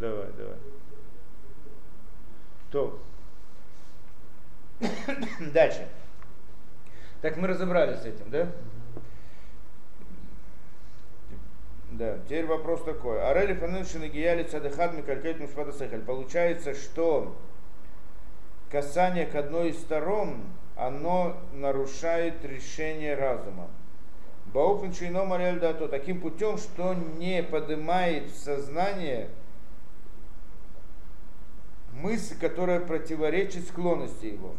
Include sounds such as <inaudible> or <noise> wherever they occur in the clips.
Давай, давай. То. <coughs> Дальше. Так мы разобрались с этим, да? Да, теперь вопрос такой. Арели фанушин гияли цадыхад микалькет мишпата сехаль. Получается, что касание к одной из сторон, оно нарушает решение разума. Бауфен Шейно Марель Дато таким путем, что не поднимает в сознание мысль, которая противоречит склонности его.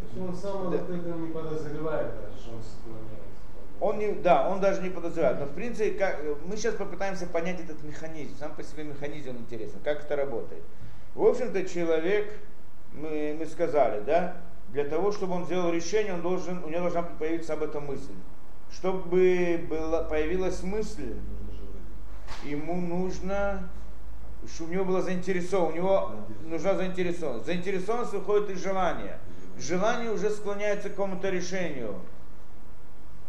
То есть он сам да. не подозревает, что он склоняется. Он не, да, он даже не подозревает. Но в принципе, как, мы сейчас попытаемся понять этот механизм. Сам по себе механизм интересен, как это работает. В общем-то, человек, мы, мы сказали, да, для того, чтобы он сделал решение, он должен, у него должна появиться об этом мысль чтобы была, появилась мысль, ему нужно, у него была заинтересованность, у него нужна заинтересованность. Заинтересованность выходит из желания. Желание уже склоняется к какому-то решению.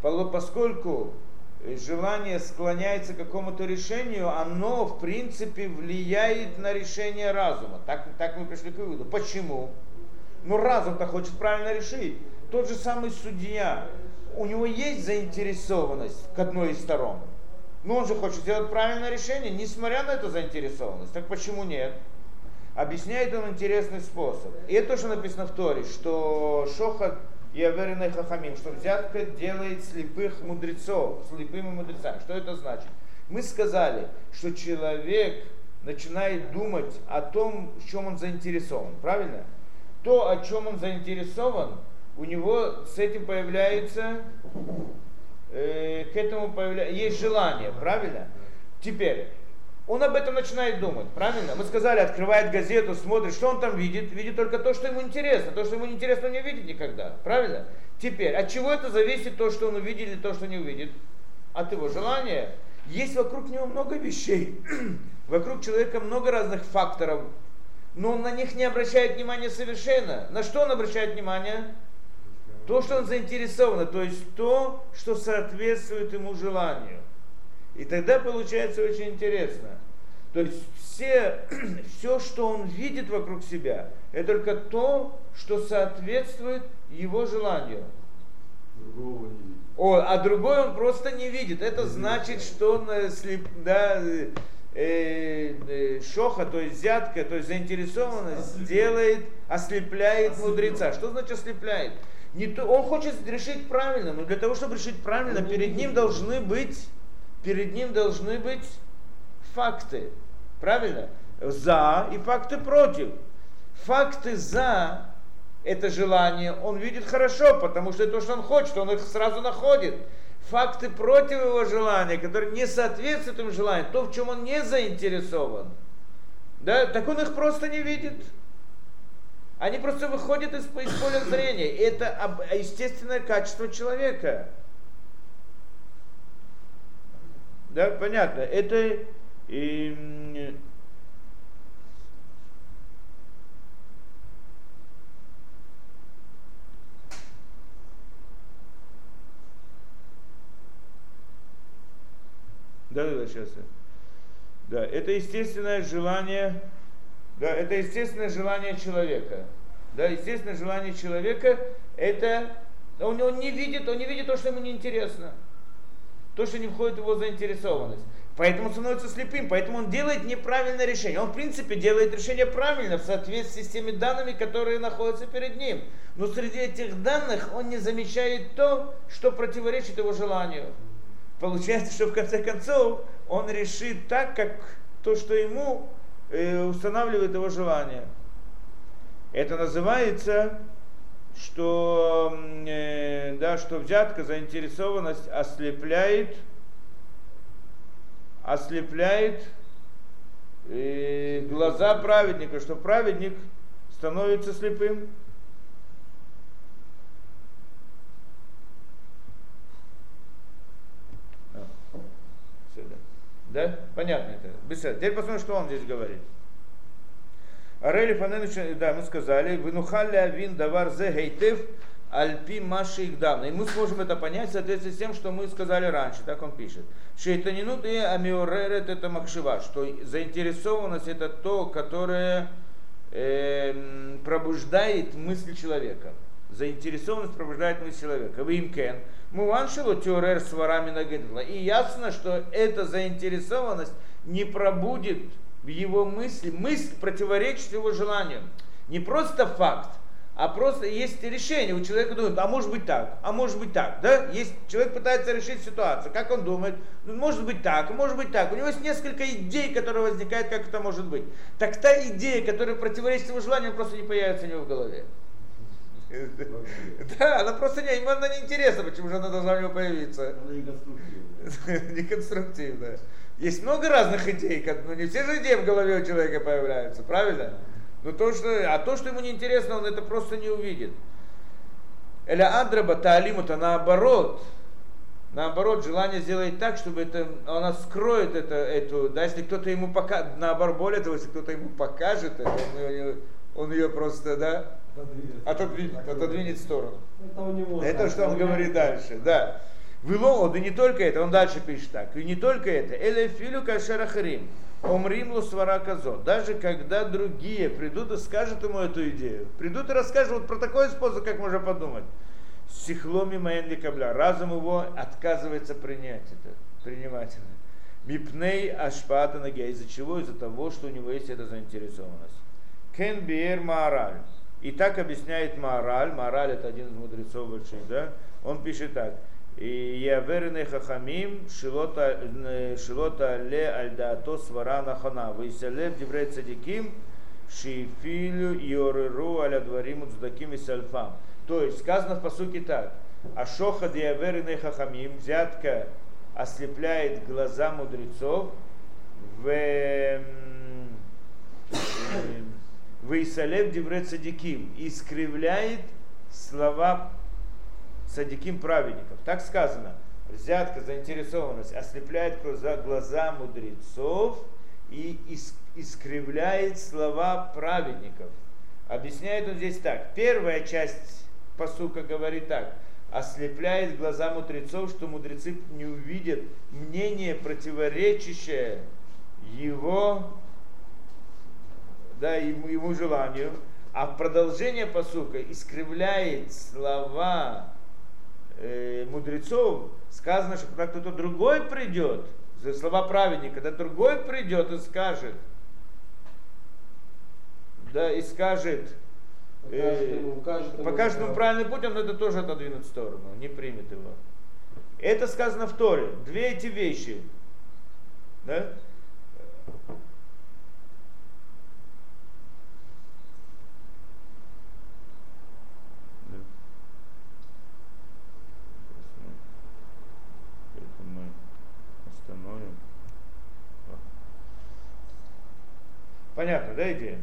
Поскольку желание склоняется к какому-то решению, оно в принципе влияет на решение разума. Так, так мы пришли к выводу. Почему? Ну разум-то хочет правильно решить. Тот же самый судья, у него есть заинтересованность к одной из сторон. Но он же хочет сделать правильное решение, несмотря на эту заинтересованность. Так почему нет? Объясняет он интересный способ. И это тоже написано в Торе, что шохат и аверенный хахамим, что взятка делает слепых мудрецов, слепыми мудрецами. Что это значит? Мы сказали, что человек начинает думать о том, в чем он заинтересован. Правильно? То, о чем он заинтересован, у него с этим появляется, э, к этому появляется, есть желание, правильно? Теперь, он об этом начинает думать, правильно? Мы сказали, открывает газету, смотрит, что он там видит? Видит только то, что ему интересно. То, что ему не интересно, он не видит никогда, правильно? Теперь, от чего это зависит то, что он увидит или то, что не увидит? От его желания. Есть вокруг него много вещей. <clears throat> вокруг человека много разных факторов, но он на них не обращает внимания совершенно. На что он обращает внимание? То, что он заинтересован, то есть то, что соответствует ему желанию. И тогда получается очень интересно. То есть все, <clears throat> все, что он видит вокруг себя, это только то, что соответствует его желанию. Другого не видит. О, а другой он просто не видит. Это не значит, видит. что он э, слеп, да, э, э, шоха, то есть взятка, то есть заинтересованность ослепляет. делает, ослепляет, ослепляет мудреца. Что значит ослепляет? Не то, он хочет решить правильно, но для того, чтобы решить правильно, перед ним должны быть, перед ним должны быть факты. Правильно? За и факты против. Факты за это желание он видит хорошо, потому что это то, что он хочет, он их сразу находит. Факты против его желания, которые не соответствуют этому желанию, то, в чем он не заинтересован, да, так он их просто не видит. Они просто выходят из, из поля зрения. Это естественное качество человека. Да, понятно. Это и, Да, да, да, сейчас. Да, это естественное желание да, это естественное желание человека. Да, естественное желание человека это он, он не видит, он не видит то, что ему неинтересно. То, что не входит в его заинтересованность. Поэтому становится слепым, поэтому он делает неправильное решение. Он, в принципе, делает решение правильно в соответствии с теми данными, которые находятся перед ним. Но среди этих данных он не замечает то, что противоречит его желанию. Получается, что в конце концов он решит так, как то, что ему устанавливает его желание. Это называется, что, э, да, что взятка, заинтересованность ослепляет, ослепляет э, глаза праведника, что праведник становится слепым. Да? Понятно это. Беседа. Теперь посмотрим, что он здесь говорит. Арели Фаненович, да, мы сказали, Винухалля вин давар зе гейтев, Альпи Маши их. И мы сможем это понять в соответствии с тем, что мы сказали раньше. Так он пишет. Шейтанинут и амиоререт это махшива, что заинтересованность это то, которое э, пробуждает мысль человека. Заинтересованность пробуждает мысль человека. Вы им кен. Муваншилу теорер с ворами нагедла. И ясно, что эта заинтересованность не пробудет в его мысли, мысль противоречит его желанию. Не просто факт, а просто есть решение. У человека думает, а может быть так, а может быть так. Да? Есть, человек пытается решить ситуацию. Как он думает? Ну, может быть так, может быть так. У него есть несколько идей, которые возникают, как это может быть. Так та идея, которая противоречит его желанию, просто не появится у него в голове. Да, она просто не, ему она не интересна, почему же она должна у него появиться. Она не конструктивная. <laughs> Неконструктивная. Есть много разных идей, но не все же идеи в голове у человека появляются, правильно? Но то, что, а то, что ему неинтересно, он это просто не увидит. Эля адраба таалиму-то наоборот, наоборот, желание сделать так, чтобы это, она скроет это, эту, да, если кто-то ему покажет, наоборот, более того, если кто-то ему покажет это, он ее, он ее просто, да, отодвинет, отодвинет в сторону. Это у него. Это так, что он говорит дальше, да. Вило, да не только это, он дальше пишет так, и не только это, эле филю кашерахарим, омрим лусвара казо, даже когда другие придут и скажут ему эту идею, придут и расскажут вот про такой способ, как можно подумать. Сихломи маен кабля, разум его отказывается принять это, принимать это. Мипней ашпата ноги, из-за чего? Из-за того, что у него есть эта заинтересованность. Кен биер Маараль. И так объясняет Маараль. Маараль это один из мудрецов больших, да? Он пишет так. Яверны хахамим шилота э, шилота ле альдаато свара нахана. Вейселев диврей цадиким шифилю иореру аля дворим уцдаким и сальфам. То есть сказано в посуке так. Ашоха диаверны хахамим, взятка ослепляет глаза мудрецов в Вейсалев Дивре Цадиким искривляет слова Цадиким праведников. Так сказано. Взятка, заинтересованность ослепляет глаза, мудрецов и ис- искривляет слова праведников. Объясняет он здесь так. Первая часть посука говорит так. Ослепляет глаза мудрецов, что мудрецы не увидят мнение, противоречащее его да, ему, ему желанию, а в продолжение посука искривляет слова э, мудрецов, сказано, что когда кто-то другой придет, за слова праведника, когда другой придет и скажет, да, и скажет, Покажет э, ему, укажет ему, покажет ему правильный путь, он это тоже отодвинет в сторону, не примет его. Это сказано в Торе. Две эти вещи. Да. Это мы остановим. А. Понятно, да, идея?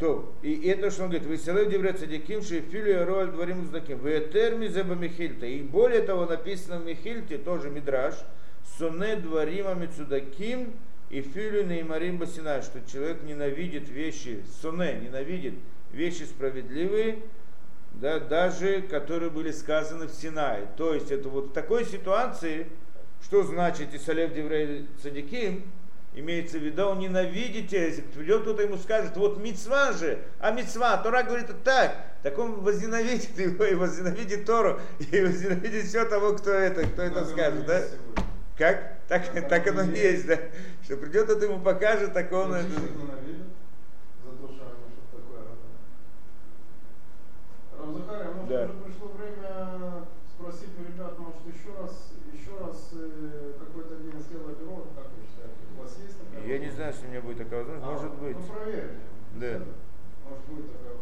То, и это, что он говорит, выселев диврет садиким, шефилю роль дворим уздаким, ветерми зеба Михильта. И более того, написано в Михильте, тоже Мидраш, соне дворима мицудаким и филю неймарим басинай, что человек ненавидит вещи, соне, ненавидит вещи справедливые, да, даже которые были сказаны в Синае. То есть это вот в такой ситуации, что значит Исалев Деврей Садиким, имеется в виду, он ненавидит тебя, если придет кто-то ему скажет, вот мецва же, а мецва, Тора говорит так, так он возненавидит его и возненавидит Тору, и возненавидит все того, кто это, кто это скажет, да? сегодня. Как? Так, Как так оно и есть. да. Что придет, кто-то ему покажет, так он... это- Мальчишек ненавидят за то, что они что-то такое говорят. Равзахария, может Да. уже пришло время спросить у ребят, может еще раз, еще раз э, какой-то день исследовать урок, как вы считаете? У вас есть такая Я не возможность? Знаю, что у меня будет такая возможность, А, может быть. Ну проверьте. Да. Может будет такая.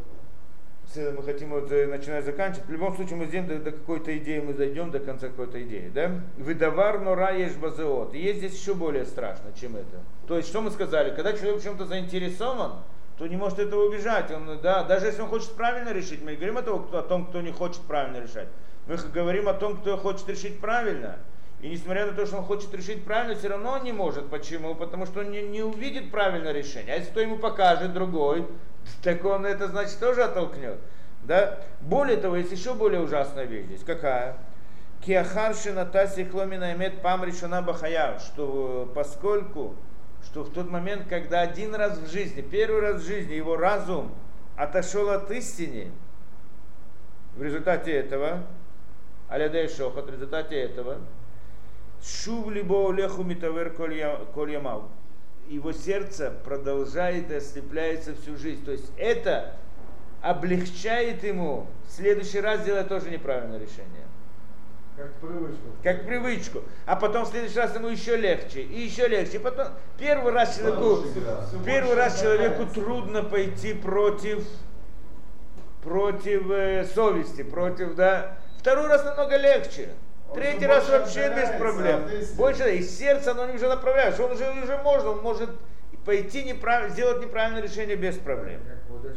Если мы хотим вот э, начинать заканчивать, в любом случае мы сделаем до, до какой-то идеи, мы дойдем до конца какой-то идеи, да? Выдавар нора ешь базеот. И есть здесь еще более страшно, чем это. То есть, что мы сказали, когда человек в чем-то заинтересован, то не может этого убежать. Он, да, даже если он хочет правильно решить, мы не говорим о том, кто, о том, кто не хочет правильно решать. Мы говорим о том, кто хочет решить правильно. И несмотря на то, что он хочет решить правильно, все равно он не может. Почему? Потому что он не, не увидит правильное решение. А если кто ему покажет другой, <laughs> так он это значит тоже оттолкнет. Да? Более того, есть еще более ужасная вещь здесь. Какая? Киахарши Натаси Хломина имеет пам решена бахая, что поскольку, что в тот момент, когда один раз в жизни, первый раз в жизни его разум отошел от истины, в результате этого, Алядей Шохат, в результате этого, Шув либо леху митавер коль ямав. Его сердце продолжает и ослепляется всю жизнь. То есть это облегчает ему в следующий раз сделать тоже неправильное решение. Как привычку. Как привычку. А потом в следующий раз ему еще легче, и еще легче. Потом первый раз человеку, первый раз человеку трудно пойти против, против э, совести, против, да. Второй раз намного легче. Третий раз вообще без проблем. Больше, и сердце оно уже направляется. Он уже, уже может, он может пойти неправильно, сделать неправильное решение без проблем. Можно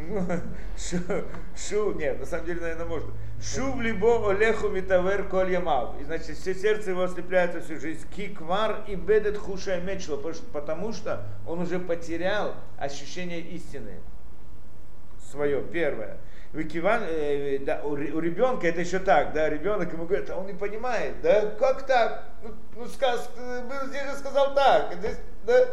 <laughs> шу, нет, на самом деле, наверное, можно. Шу в либо олеху митавер коль ямав. И значит, все сердце его ослепляется всю жизнь. Киквар и бедет хуша и мечло, потому что он уже потерял ощущение истины. Свое, первое. Викиван, э, да, у, у ребенка это еще так, да, ребенок ему говорит, а он не понимает, да, как так? Ну, ну сказ, был здесь же сказал так, здесь, да,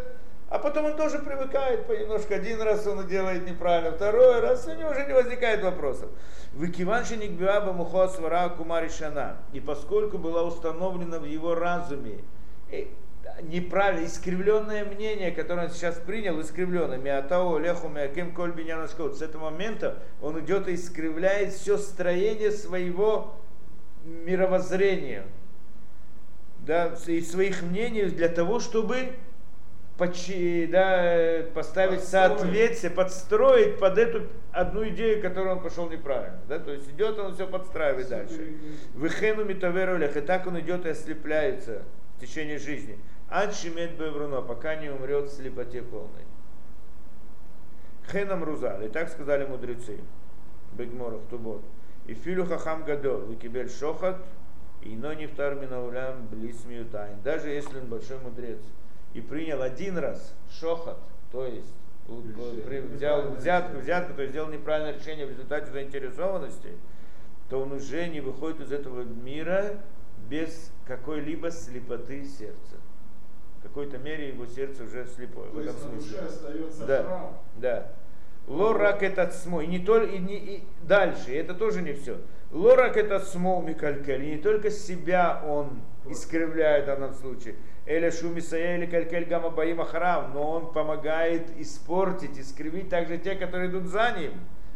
а потом он тоже привыкает понемножку. Один раз он делает неправильно, второй раз у него уже не возникает вопросов. Выкиваншиник биаба мухот свара кумаришана. И поскольку была установлена в его разуме неправильное, искривленное мнение, которое он сейчас принял, искривленное, миатао, леху, миаким, коль С этого момента он идет и искривляет все строение своего мировоззрения, да, и своих мнений для того, чтобы почи, да, поставить соответствие, подстроить под эту одну идею, которую он пошел неправильно. Да? То есть идет он все подстраивает дальше. Выхену митаверулях, и так он идет и ослепляется в течение жизни. Ад шимет бевруно, пока не умрет в слепоте полной. Хенам рузал, и так сказали мудрецы. Бегморах тубот. И филю хахам гадол, выкибель шохат, и но не втар минаулям близ тайн. Даже если он большой мудрец и принял один раз шохат, то есть взял взятку, взятку, то есть сделал неправильное решение в результате заинтересованности, то он уже не выходит из этого мира без какой-либо слепоты сердца какой-то мере его сердце уже слепое. То в этом смысле. остается да, храм. да. Лорак этот смой. И не только и, не, и дальше, это тоже не все. Лорак этот смол микалькель. И не только себя он искривляет в данном случае. Эля шумисая или калькель гамма баима харам. Но он помогает испортить, искривить также те, которые идут за ним.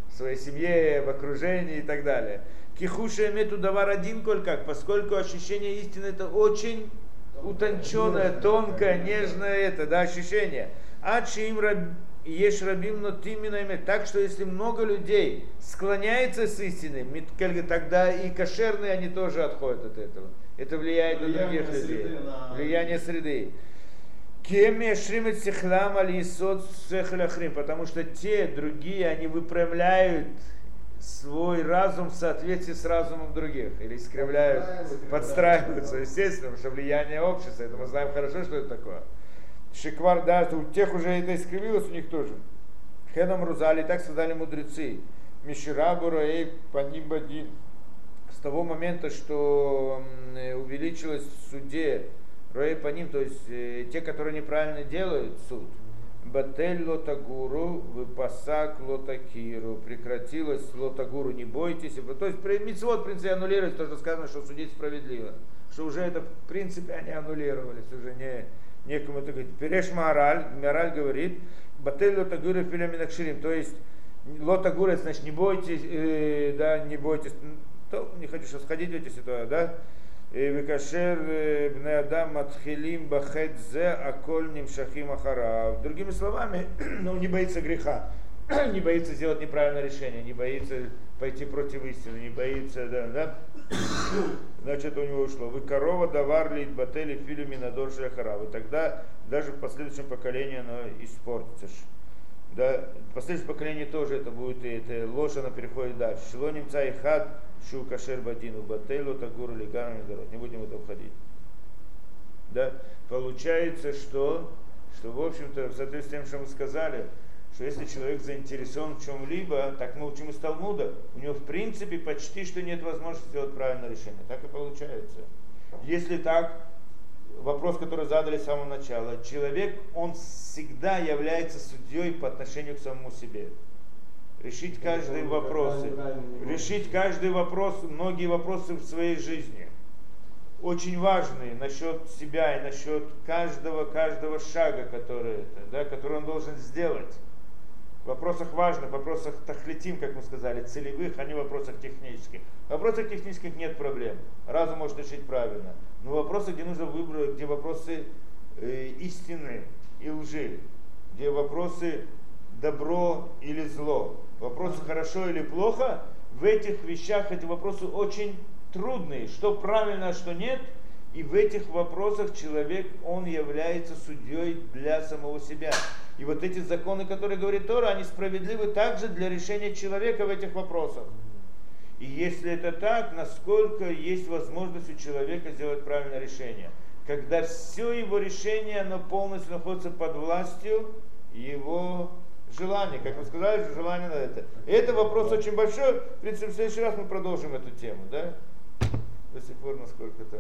В своей семье, в окружении и так далее. Кихуша мету давар один коль как, поскольку ощущение истины это очень утонченное, тонкое, нежное это, да, ощущение. А им раб, ешь рабим, но ты Так что если много людей склоняется с истиной, тогда и кошерные они тоже отходят от этого. Это влияет влияние на других людей. На... Влияние среды. Потому что те другие, они выпрямляют свой разум в соответствии с разумом других. Или искривляют, подстраиваются, естественно, потому что влияние общества. Это мы знаем хорошо, что это такое. Шиквар, да, у тех уже это искривилось, у них тоже. Хенам Рузали, так сказали мудрецы. Миширабу Раэй Панимбадин. С того момента, что увеличилось в суде Роэй Паним, то есть э, те, которые неправильно делают суд, Батель лотагуру, выпасак лотакиру. Прекратилось лотагуру, не бойтесь. То есть митцвот, в принципе, аннулировать, то, что сказано, что судить справедливо. Что уже это, в принципе, они аннулировались, уже не, некому это говорить. Переш Маараль, Маараль говорит, Батель лотагуру филяминакширим. То есть лотагура, значит, не бойтесь, э, да, не бойтесь. То, не хочу сейчас сходить в эти ситуации, да. Викашер бне адам матхилим бахет зе аколь нимшахим ахарав. Другими словами, <clears throat> ну, не боится греха, <clears throat> не боится сделать неправильное решение, не боится пойти против истины, не боится, да, да. <clears throat> Значит, у него ушло. Вы корова давар лит батели филюми на дольше ахарав. И тогда даже в последующем поколении оно испортится. Да, последующее поколение тоже это будет, и это ложь, она переходит дальше. Шило немца и хад, шу кашер бадину, бателу, тагуру, лигару, не будем в это входить. Да, получается, что, что в общем-то, в соответствии с тем, что мы сказали, что если человек заинтересован в чем-либо, так мы учим из Талмуда, у него в принципе почти что нет возможности сделать правильное решение. Так и получается. Если так, вопрос, который задали с самого начала, человек, он всегда является судьей по отношению к самому себе. Решить каждый вопрос, решить каждый вопрос, многие вопросы в своей жизни. Очень важные насчет себя и насчет каждого, каждого шага, который, да, который он должен сделать в вопросах важных, в вопросах тахлетим, как мы сказали, целевых, а не в вопросах технических. В вопросах технических нет проблем. Разум может решить правильно. Но в вопросах, где нужно выбрать, где вопросы э, истины и лжи, где вопросы добро или зло, вопросы хорошо или плохо, в этих вещах эти вопросы очень трудные. Что правильно, а что нет. И в этих вопросах человек, он является судьей для самого себя. И вот эти законы, которые говорит Тора, они справедливы также для решения человека в этих вопросах. И если это так, насколько есть возможность у человека сделать правильное решение? Когда все его решение, оно полностью находится под властью его желания. Как вы сказали, желание на это. И это вопрос очень большой. В принципе, в следующий раз мы продолжим эту тему, да? До сих пор, насколько это...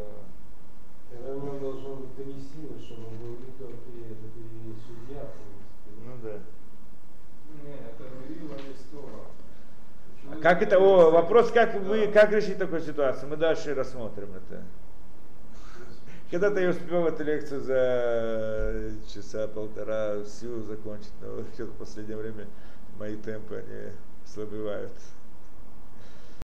Тогда него должно быть силы, чтобы он был и судья. Ну да. Тора. А как это, о, вопрос, как вы, как решить такую ситуацию? Мы дальше рассмотрим это. Когда-то я успел эту лекцию за часа полтора всю закончить, но что-то <laughs> в последнее время мои темпы, они слабевают.